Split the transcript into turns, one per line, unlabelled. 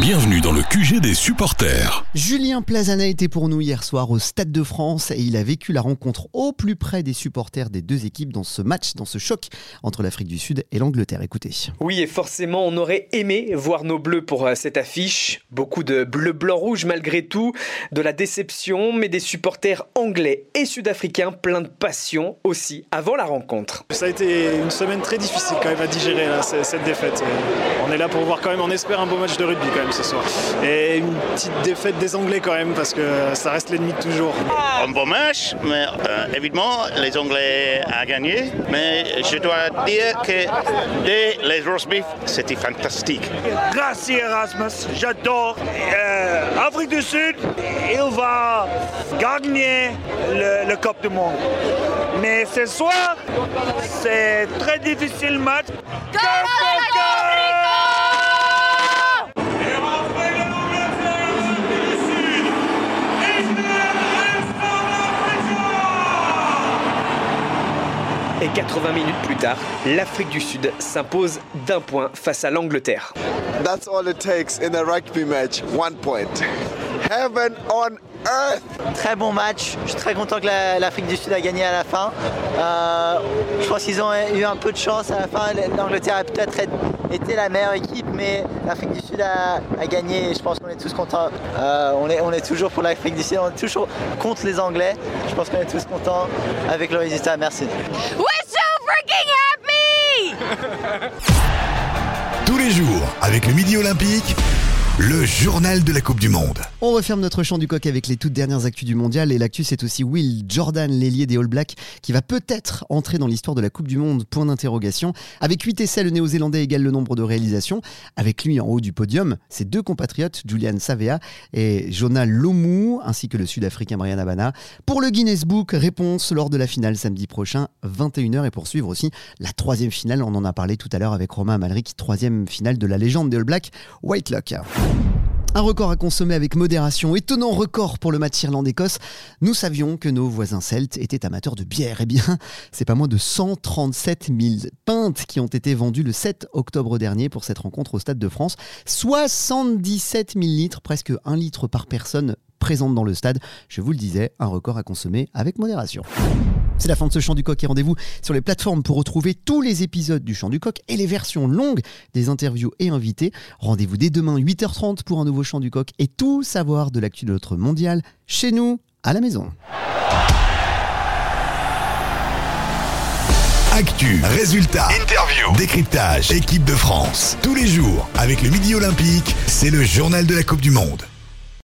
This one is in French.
Bienvenue dans le QG des supporters.
Julien Plazana était pour nous hier soir au Stade de France et il a vécu la rencontre au plus près des supporters des deux équipes dans ce match, dans ce choc entre l'Afrique du Sud et l'Angleterre. Écoutez.
Oui, et forcément, on aurait aimé voir nos bleus pour euh, cette affiche. Beaucoup de bleu, blanc, rouge malgré tout, de la déception, mais des supporters anglais et sud-africains pleins de passion aussi avant la rencontre.
Ça a été une semaine très difficile quand même à digérer là, cette défaite. On est là pour voir quand même, on espère un beau match de rugby quand même ce soir. Et une petite défaite des Anglais quand même parce que ça reste l'ennemi de toujours.
Un bon match, mais euh, évidemment les Anglais ont gagné. Mais je dois dire que dès les roast beef, c'était fantastique.
Merci Erasmus, j'adore. Euh, Afrique du Sud, il va gagner le, le Coupe du Monde. Mais ce soir, c'est très difficile match.
Et 80 minutes plus tard, l'Afrique du Sud s'impose d'un point face à l'Angleterre.
That's all it takes in a rugby match, one point. Heaven on earth.
Très bon match. Je suis très content que l'Afrique du Sud a gagné à la fin. Euh, je pense qu'ils ont eu un peu de chance à la fin. L'Angleterre a peut-être été la meilleure équipe, mais l'Afrique du Sud a, gagné et je pense qu'on est tous contents. Euh, on, est, on est toujours pour l'Afrique du Sud, on est toujours contre les Anglais. Je pense qu'on est tous contents avec le résultat. Merci.
We're so freaking happy!
Tous les jours, avec le Midi Olympique, le journal de la Coupe du Monde.
On referme notre champ du coq avec les toutes dernières actus du mondial. Et l'actu, c'est aussi Will Jordan, l'ailier des All Blacks, qui va peut-être entrer dans l'histoire de la Coupe du Monde. Point d'interrogation. Avec 8 essais, le néo-zélandais égale le nombre de réalisations. Avec lui en haut du podium, ses deux compatriotes, Julian Savea et Jonah Lomu, ainsi que le sud-africain Brian Abana. Pour le Guinness Book, réponse lors de la finale samedi prochain, 21h. Et pour suivre aussi la troisième finale, on en a parlé tout à l'heure avec Romain Amalric, troisième finale de la légende des All Blacks, Whitelock. Un record à consommer avec modération. Étonnant record pour le match Irlande-Écosse. Nous savions que nos voisins celtes étaient amateurs de bière. Eh bien, c'est pas moins de 137 000 pintes qui ont été vendues le 7 octobre dernier pour cette rencontre au Stade de France. 77 000 litres, presque 1 litre par personne présente dans le stade. Je vous le disais, un record à consommer avec modération. C'est la fin de ce Chant du Coq et rendez-vous sur les plateformes pour retrouver tous les épisodes du Chant du Coq et les versions longues des interviews et invités. Rendez-vous dès demain 8h30 pour un nouveau Chant du Coq et tout savoir de l'actu de notre mondial chez nous, à la maison.
Actu, résultats, interviews, décryptage, équipe de France. Tous les jours, avec le Midi Olympique, c'est le journal de la Coupe du Monde.